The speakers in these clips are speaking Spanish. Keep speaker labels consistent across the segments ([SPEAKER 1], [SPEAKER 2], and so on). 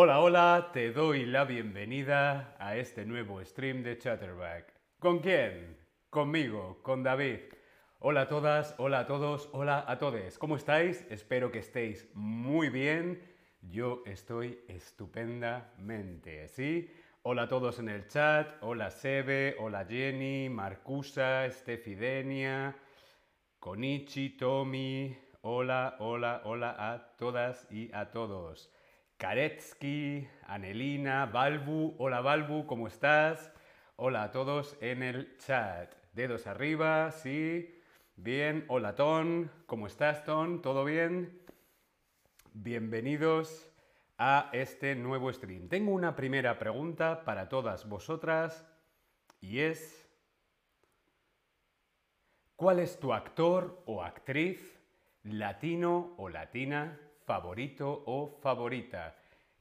[SPEAKER 1] Hola, hola, te doy la bienvenida a este nuevo stream de Chatterback. ¿Con quién? Conmigo, con David. Hola a todas, hola a todos, hola a todos. ¿Cómo estáis? Espero que estéis muy bien. Yo estoy estupendamente, ¿sí? Hola a todos en el chat. Hola Sebe, hola Jenny, Marcusa, Stefidenia, Konichi, Tommy. Hola, hola, hola a todas y a todos. Karetsky, Anelina, Balbu. Hola Balbu, ¿cómo estás? Hola a todos en el chat. Dedos arriba, sí. Bien. Hola Ton, ¿cómo estás Ton? ¿Todo bien? Bienvenidos a este nuevo stream. Tengo una primera pregunta para todas vosotras y es, ¿cuál es tu actor o actriz latino o latina favorito o favorita?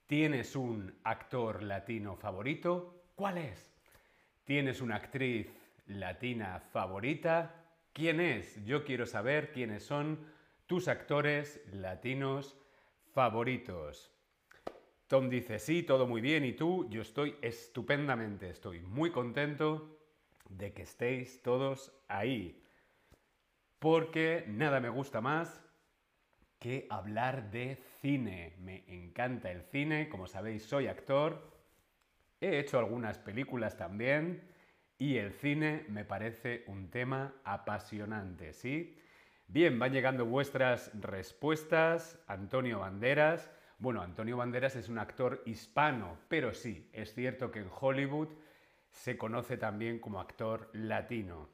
[SPEAKER 1] ¿Tienes un actor latino favorito? ¿Cuál es? ¿Tienes una actriz latina favorita? ¿Quién es? Yo quiero saber quiénes son tus actores latinos favoritos. Tom dice, sí, todo muy bien. ¿Y tú? Yo estoy estupendamente, estoy muy contento de que estéis todos ahí. Porque nada me gusta más que hablar de cine. Me encanta el cine, como sabéis soy actor, he hecho algunas películas también y el cine me parece un tema apasionante, ¿sí? Bien, van llegando vuestras respuestas. Antonio Banderas. Bueno, Antonio Banderas es un actor hispano, pero sí, es cierto que en Hollywood se conoce también como actor latino.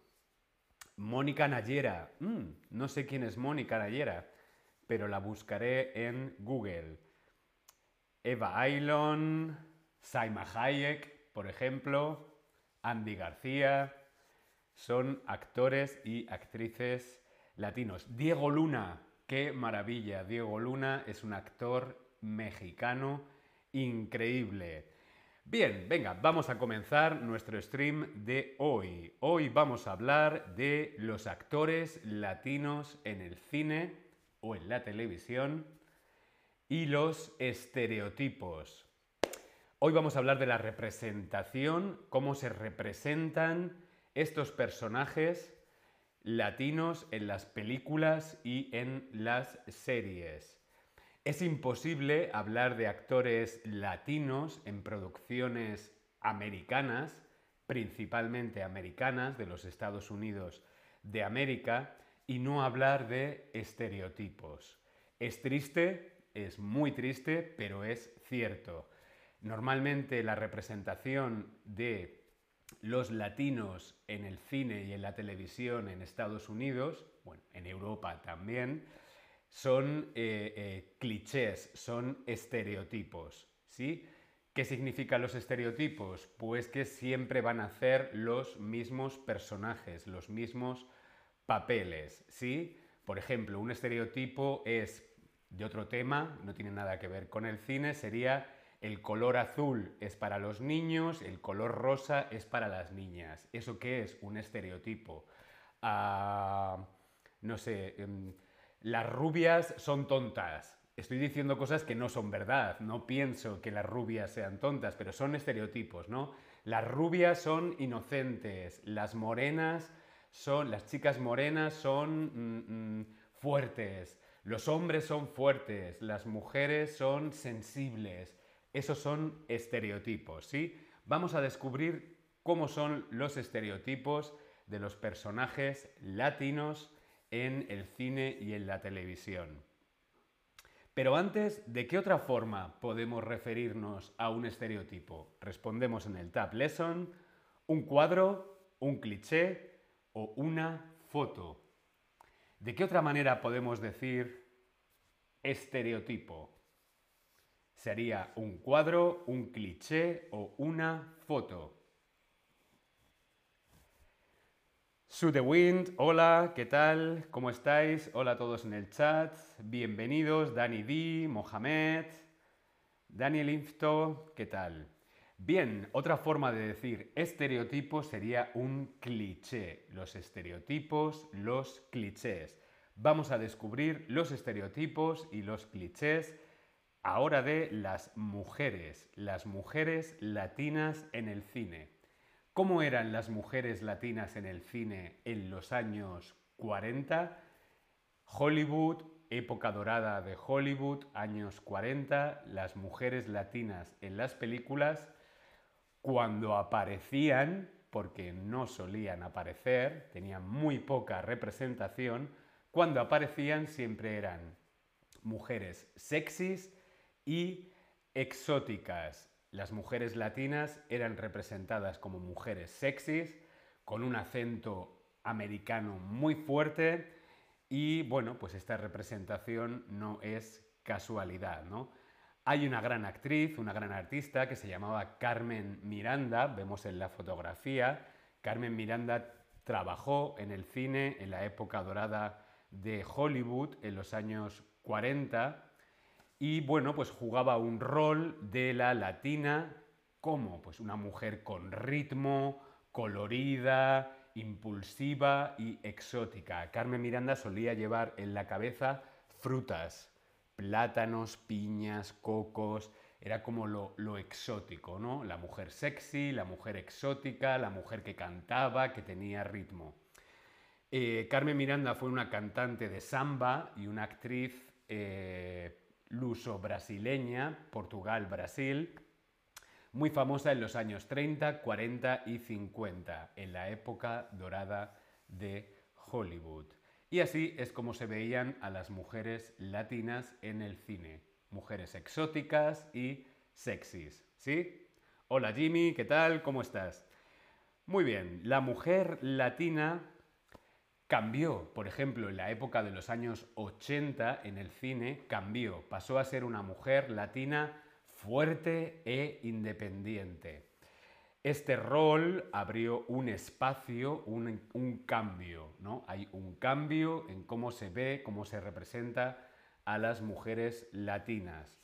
[SPEAKER 1] Mónica Nayera. Mm, no sé quién es Mónica Nayera pero la buscaré en Google. Eva Ailon, Saima Hayek, por ejemplo, Andy García, son actores y actrices latinos. Diego Luna, qué maravilla. Diego Luna es un actor mexicano increíble. Bien, venga, vamos a comenzar nuestro stream de hoy. Hoy vamos a hablar de los actores latinos en el cine o en la televisión y los estereotipos. Hoy vamos a hablar de la representación, cómo se representan estos personajes latinos en las películas y en las series. Es imposible hablar de actores latinos en producciones americanas, principalmente americanas, de los Estados Unidos de América, y no hablar de estereotipos. Es triste, es muy triste, pero es cierto. Normalmente la representación de los latinos en el cine y en la televisión en Estados Unidos, bueno, en Europa también, son eh, eh, clichés, son estereotipos, ¿sí? ¿Qué significan los estereotipos? Pues que siempre van a hacer los mismos personajes, los mismos papeles, ¿sí? Por ejemplo, un estereotipo es de otro tema, no tiene nada que ver con el cine, sería el color azul es para los niños, el color rosa es para las niñas. ¿Eso qué es? Un estereotipo. Ah, no sé, em, las rubias son tontas. Estoy diciendo cosas que no son verdad, no pienso que las rubias sean tontas, pero son estereotipos, ¿no? Las rubias son inocentes, las morenas son, las chicas morenas son mm, mm, fuertes, los hombres son fuertes, las mujeres son sensibles. Esos son estereotipos, ¿sí? Vamos a descubrir cómo son los estereotipos de los personajes latinos en el cine y en la televisión. Pero antes, ¿de qué otra forma podemos referirnos a un estereotipo? Respondemos en el Tab Lesson, un cuadro, un cliché, o una foto. ¿De qué otra manera podemos decir estereotipo? Sería un cuadro, un cliché o una foto. Sue the Wind, hola, ¿qué tal? ¿Cómo estáis? Hola a todos en el chat. Bienvenidos, Dani D, Mohamed, Daniel Infto, ¿qué tal? Bien, otra forma de decir estereotipo sería un cliché. Los estereotipos, los clichés. Vamos a descubrir los estereotipos y los clichés ahora de las mujeres, las mujeres latinas en el cine. ¿Cómo eran las mujeres latinas en el cine en los años 40? Hollywood, época dorada de Hollywood, años 40, las mujeres latinas en las películas, cuando aparecían, porque no solían aparecer, tenían muy poca representación, cuando aparecían siempre eran mujeres sexys y exóticas. Las mujeres latinas eran representadas como mujeres sexys, con un acento americano muy fuerte y bueno, pues esta representación no es casualidad, ¿no? Hay una gran actriz, una gran artista que se llamaba Carmen Miranda, vemos en la fotografía. Carmen Miranda trabajó en el cine en la época dorada de Hollywood en los años 40 y bueno, pues jugaba un rol de la latina como pues una mujer con ritmo, colorida, impulsiva y exótica. Carmen Miranda solía llevar en la cabeza frutas, plátanos, piñas, cocos, era como lo, exótico, ¿no? La mujer sexy, la mujer exótica, la mujer que cantaba, que tenía ritmo. Eh, Carmen Miranda fue una cantante de samba y una actriz eh, luso-brasileña, Portugal-Brasil, muy famosa en los años 30, 40 y 50, en la época dorada de Hollywood. Y así es como se veían a las mujeres latinas en el cine. Mujeres exóticas y sexys, ¿sí? Hola Jimmy, ¿qué tal? ¿Cómo estás? Muy bien, la mujer latina cambió, por ejemplo, en la época de los años 80 en el cine, cambió, pasó a ser una mujer latina fuerte e independiente. Este rol abrió un espacio, un, cambio, ¿no? Hay un cambio en cómo se ve, cómo se representa a las mujeres latinas.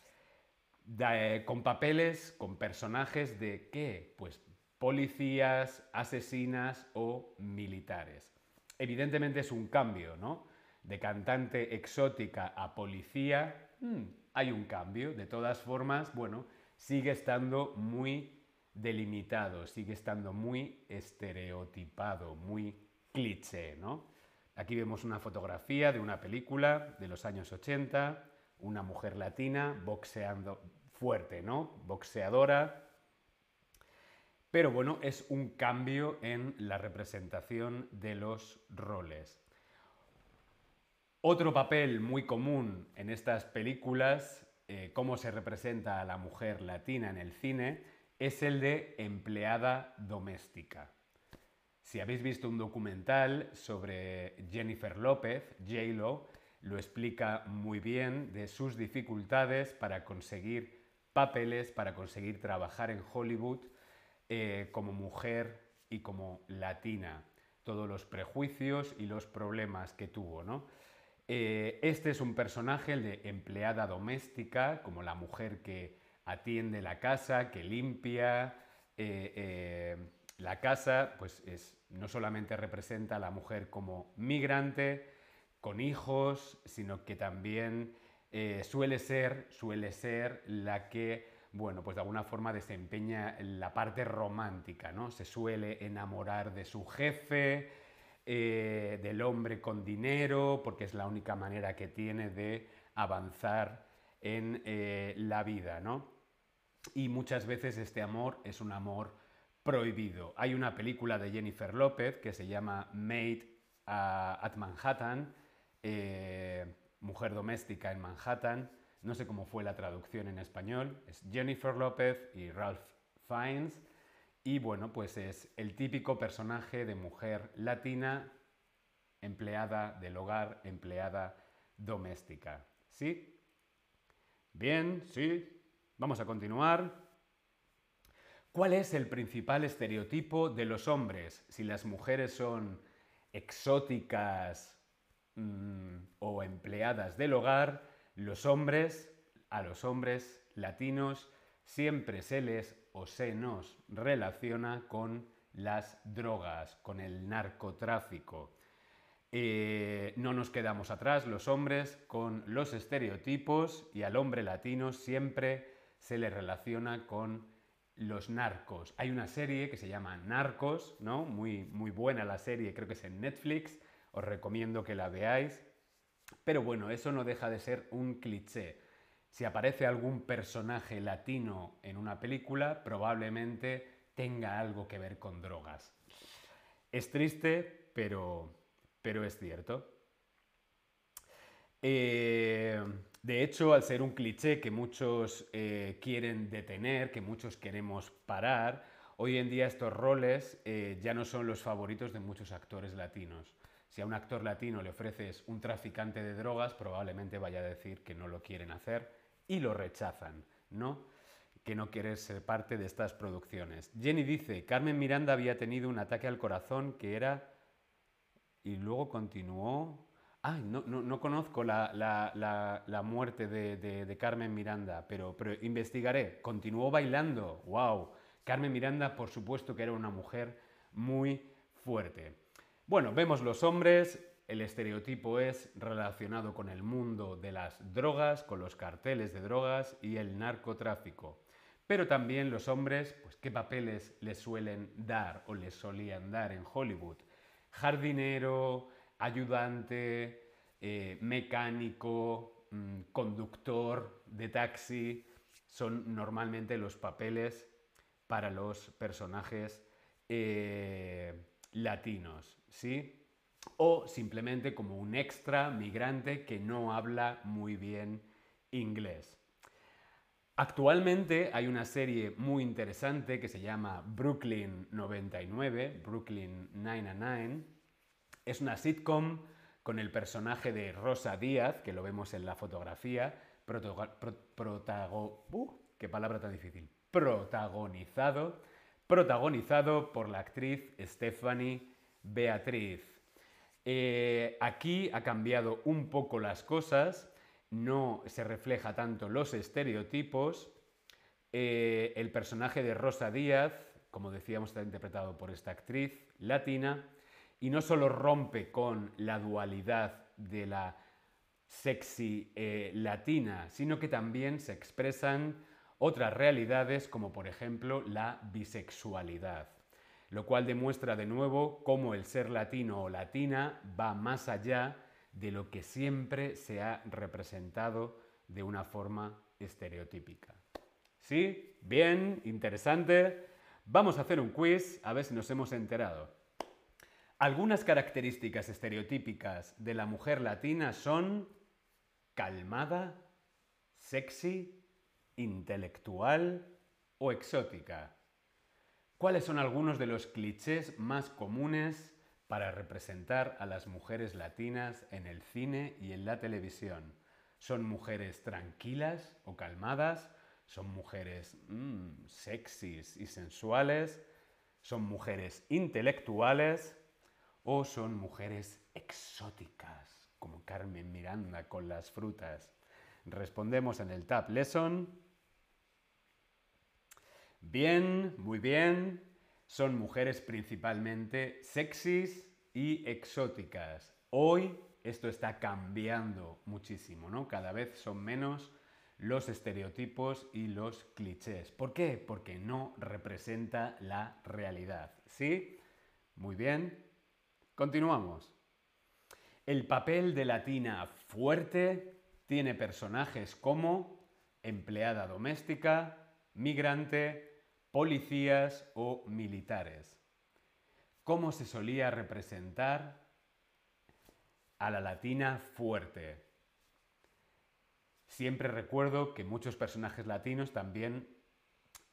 [SPEAKER 1] Eh, con papeles, con personajes de qué? Pues policías, asesinas o militares. Evidentemente es un cambio, ¿no? De cantante exótica a policía, hmm, hay un cambio. De todas formas, bueno, sigue estando muy delimitado, sigue estando muy estereotipado, muy cliché, ¿no? Aquí vemos una fotografía de una película de los años 80, una mujer latina boxeando fuerte, ¿no? Boxeadora. Pero bueno, es un cambio en la representación de los roles. Otro papel muy común en estas películas, eh, cómo se representa a la mujer latina en el cine, es el de empleada doméstica. Si habéis visto un documental sobre Jennifer López, J-Lo, lo explica muy bien de sus dificultades para conseguir papeles, para conseguir trabajar en Hollywood eh, como mujer y como latina. Todos los prejuicios y los problemas que tuvo, ¿no? Eh, este es un personaje, el de empleada doméstica, como la mujer que atiende la casa, que limpia. Eh, eh, la casa, pues es, no solamente representa a la mujer como migrante, con hijos, sino que también eh, suele, ser, suele ser la que, bueno, pues de alguna forma desempeña la parte romántica, ¿no? Se suele enamorar de su jefe, del hombre con dinero, porque es la única manera que tiene de avanzar en la vida, ¿no? Y muchas veces este amor es un amor prohibido. Hay una película de Jennifer López que se llama Made at Manhattan, eh, Mujer doméstica en Manhattan. No sé cómo fue la traducción en español. Es Jennifer López y Ralph Fiennes. Y bueno, pues es el típico personaje de mujer latina, empleada del hogar, empleada doméstica. ¿Sí? Bien, sí, Vamos a continuar. ¿Cuál es el principal estereotipo de los hombres? Si las mujeres son exóticas mm, o empleadas del hogar, los hombres, a los hombres latinos, siempre se les o se nos relaciona con las drogas, con el narcotráfico. Eh, no nos quedamos atrás los hombres con los estereotipos y al hombre latino siempre se le relaciona con los narcos. Hay una serie que se llama Narcos, ¿no? Muy, muy buena la serie, creo que es en Netflix, os recomiendo que la veáis. Pero bueno, eso no deja de ser un cliché. Si aparece algún personaje latino en una película, probablemente tenga algo que ver con drogas. Es triste, pero, pero es cierto. Eh, de hecho, al ser un cliché que muchos eh, quieren detener, que muchos queremos parar, hoy en día estos roles eh, ya no son los favoritos de muchos actores latinos. Si a un actor latino le ofreces un traficante de drogas, probablemente vaya a decir que no lo quieren hacer y lo rechazan, ¿no? Que no quiere ser parte de estas producciones. Jenny dice, Carmen Miranda había tenido un ataque al corazón que era... Y luego continuó... Ay, no, no, conozco la, muerte de, Carmen Miranda, pero, pero investigaré. Continuó bailando. ¡Wow! Carmen Miranda, por supuesto que era una mujer muy fuerte. Bueno, vemos los hombres, el estereotipo es relacionado con el mundo de las drogas, con los carteles de drogas y el narcotráfico. Pero también los hombres, pues qué papeles les suelen dar o les solían dar en Hollywood. Jardinero, ayudante, eh, mecánico, mm, conductor de taxi, son normalmente los papeles para los personajes eh, latinos, ¿sí? o simplemente como un extra migrante que no habla muy bien inglés. Actualmente hay una serie muy interesante que se llama Brooklyn 99, Brooklyn 99. Es una sitcom con el personaje de Rosa Díaz, que lo vemos en la fotografía, uh, protagonizado, protagonizado por la actriz Stephanie Beatriz. Eh, aquí ha cambiado un poco las cosas, no se refleja tanto los estereotipos. Eh, el personaje de Rosa Díaz, como decíamos, está interpretado por esta actriz latina, y no solo rompe con la dualidad de la sexy eh, latina, sino que también se expresan otras realidades como por ejemplo la bisexualidad lo cual demuestra de nuevo cómo el ser latino o latina va más allá de lo que siempre se ha representado de una forma estereotípica. ¿Sí? Bien, interesante. Vamos a hacer un quiz a ver si nos hemos enterado. Algunas características estereotípicas de la mujer latina son calmada, sexy, intelectual o exótica. ¿Cuáles son algunos de los clichés más comunes para representar a las mujeres latinas en el cine y en la televisión? ¿Son mujeres tranquilas o calmadas? ¿Son mujeres mm, sexys y sensuales? ¿Son mujeres intelectuales? ¿O son mujeres exóticas, como Carmen Miranda con las frutas? Respondemos en el Tab Lesson. Bien, muy bien. Son mujeres principalmente sexys y exóticas. Hoy esto está cambiando muchísimo, ¿no? Cada vez son menos los estereotipos y los clichés. ¿Por qué? Porque no representa la realidad. ¿Sí? Muy bien. Continuamos. El papel de latina fuerte tiene personajes como empleada doméstica, migrante, policías o militares. ¿Cómo se solía representar a la latina fuerte? Siempre recuerdo que muchos personajes latinos también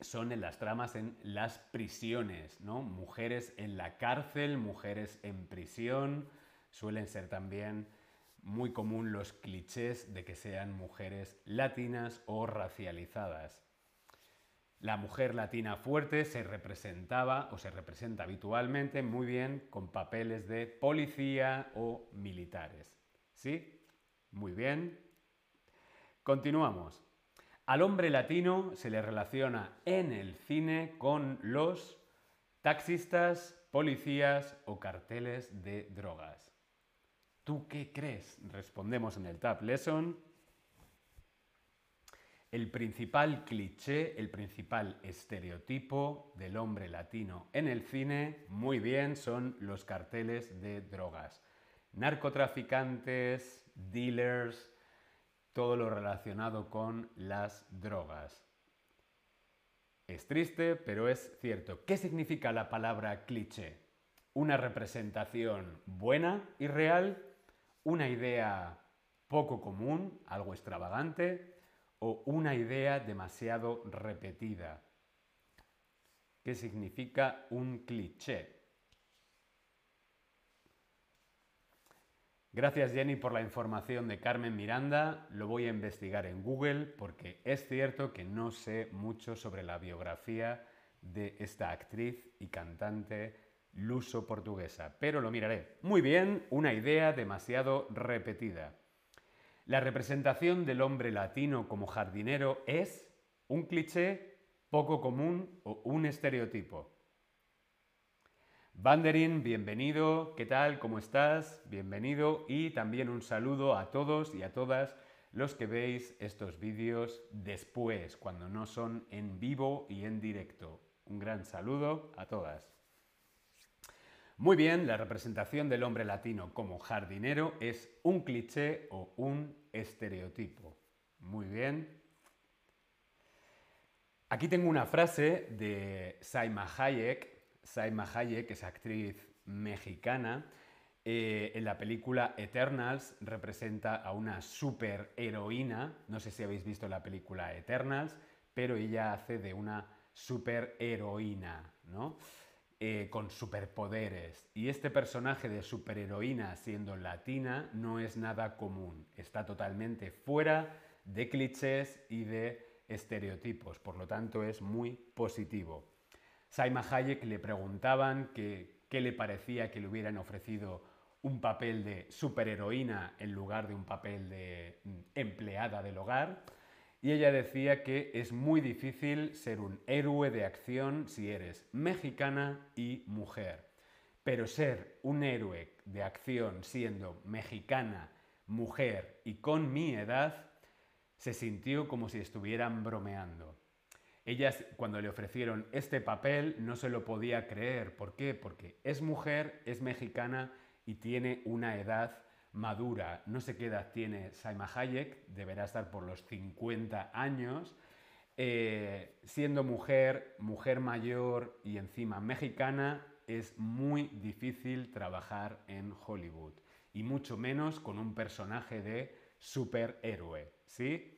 [SPEAKER 1] son en las tramas en las prisiones, ¿no? Mujeres en la cárcel, mujeres en prisión, suelen ser también muy común los clichés de que sean mujeres latinas o racializadas. La mujer latina fuerte se representaba o se representa habitualmente muy bien con papeles de policía o militares. ¿Sí? Muy bien. Continuamos. Al hombre latino se le relaciona en el cine con los taxistas, policías o carteles de drogas. ¿Tú qué crees? Respondemos en el Tab Lesson. El principal cliché, el principal estereotipo del hombre latino en el cine, muy bien, son los carteles de drogas. Narcotraficantes, dealers, todo lo relacionado con las drogas. Es triste, pero es cierto. ¿Qué significa la palabra cliché? Una representación buena y real una idea poco común, algo extravagante, o una idea demasiado repetida. ¿Qué significa un cliché? Gracias Jenny por la información de Carmen Miranda. Lo voy a investigar en Google porque es cierto que no sé mucho sobre la biografía de esta actriz y cantante luso portuguesa, pero lo miraré. Muy bien, una idea demasiado repetida. La representación del hombre latino como jardinero es un cliché poco común o un estereotipo. Banderin, bienvenido, ¿qué tal? ¿Cómo estás? Bienvenido y también un saludo a todos y a todas los que veis estos vídeos después, cuando no son en vivo y en directo. Un gran saludo a todas. Muy bien, la representación del hombre latino como jardinero es un cliché o un estereotipo. Muy bien. Aquí tengo una frase de Saima Hayek. Saima Hayek es actriz mexicana. Eh, en la película Eternals representa a una superheroína. No sé si habéis visto la película Eternals, pero ella hace de una superheroína, ¿no? Eh, con superpoderes. Y este personaje de superheroína siendo latina no es nada común. Está totalmente fuera de clichés y de estereotipos. Por lo tanto, es muy positivo. Saima Hayek le preguntaban qué le parecía que le hubieran ofrecido un papel de superheroína en lugar de un papel de mm, empleada del hogar y ella decía que es muy difícil ser un héroe de acción si eres mexicana y mujer. Pero ser un héroe de acción siendo mexicana, mujer y con mi edad, se sintió como si estuvieran bromeando. Ella, cuando le ofrecieron este papel, no se lo podía creer. ¿Por qué? Porque es mujer, es mexicana y tiene una edad madura, no sé qué edad tiene Saima Hayek, deberá estar por los 50 años, eh, siendo mujer, mujer mayor y encima mexicana, es muy difícil trabajar en Hollywood y mucho menos con un personaje de superhéroe, ¿sí?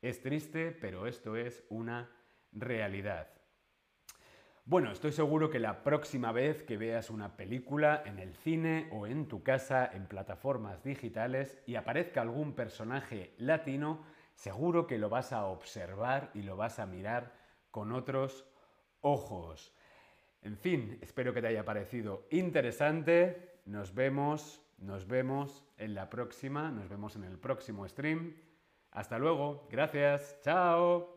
[SPEAKER 1] Es triste, pero esto es una realidad. Bueno, estoy seguro que la próxima vez que veas una película en el cine o en tu casa en plataformas digitales y aparezca algún personaje latino, seguro que lo vas a observar y lo vas a mirar con otros ojos. En fin, espero que te haya parecido interesante. Nos vemos, nos vemos en la próxima, nos vemos en el próximo stream. Hasta luego, gracias, chao.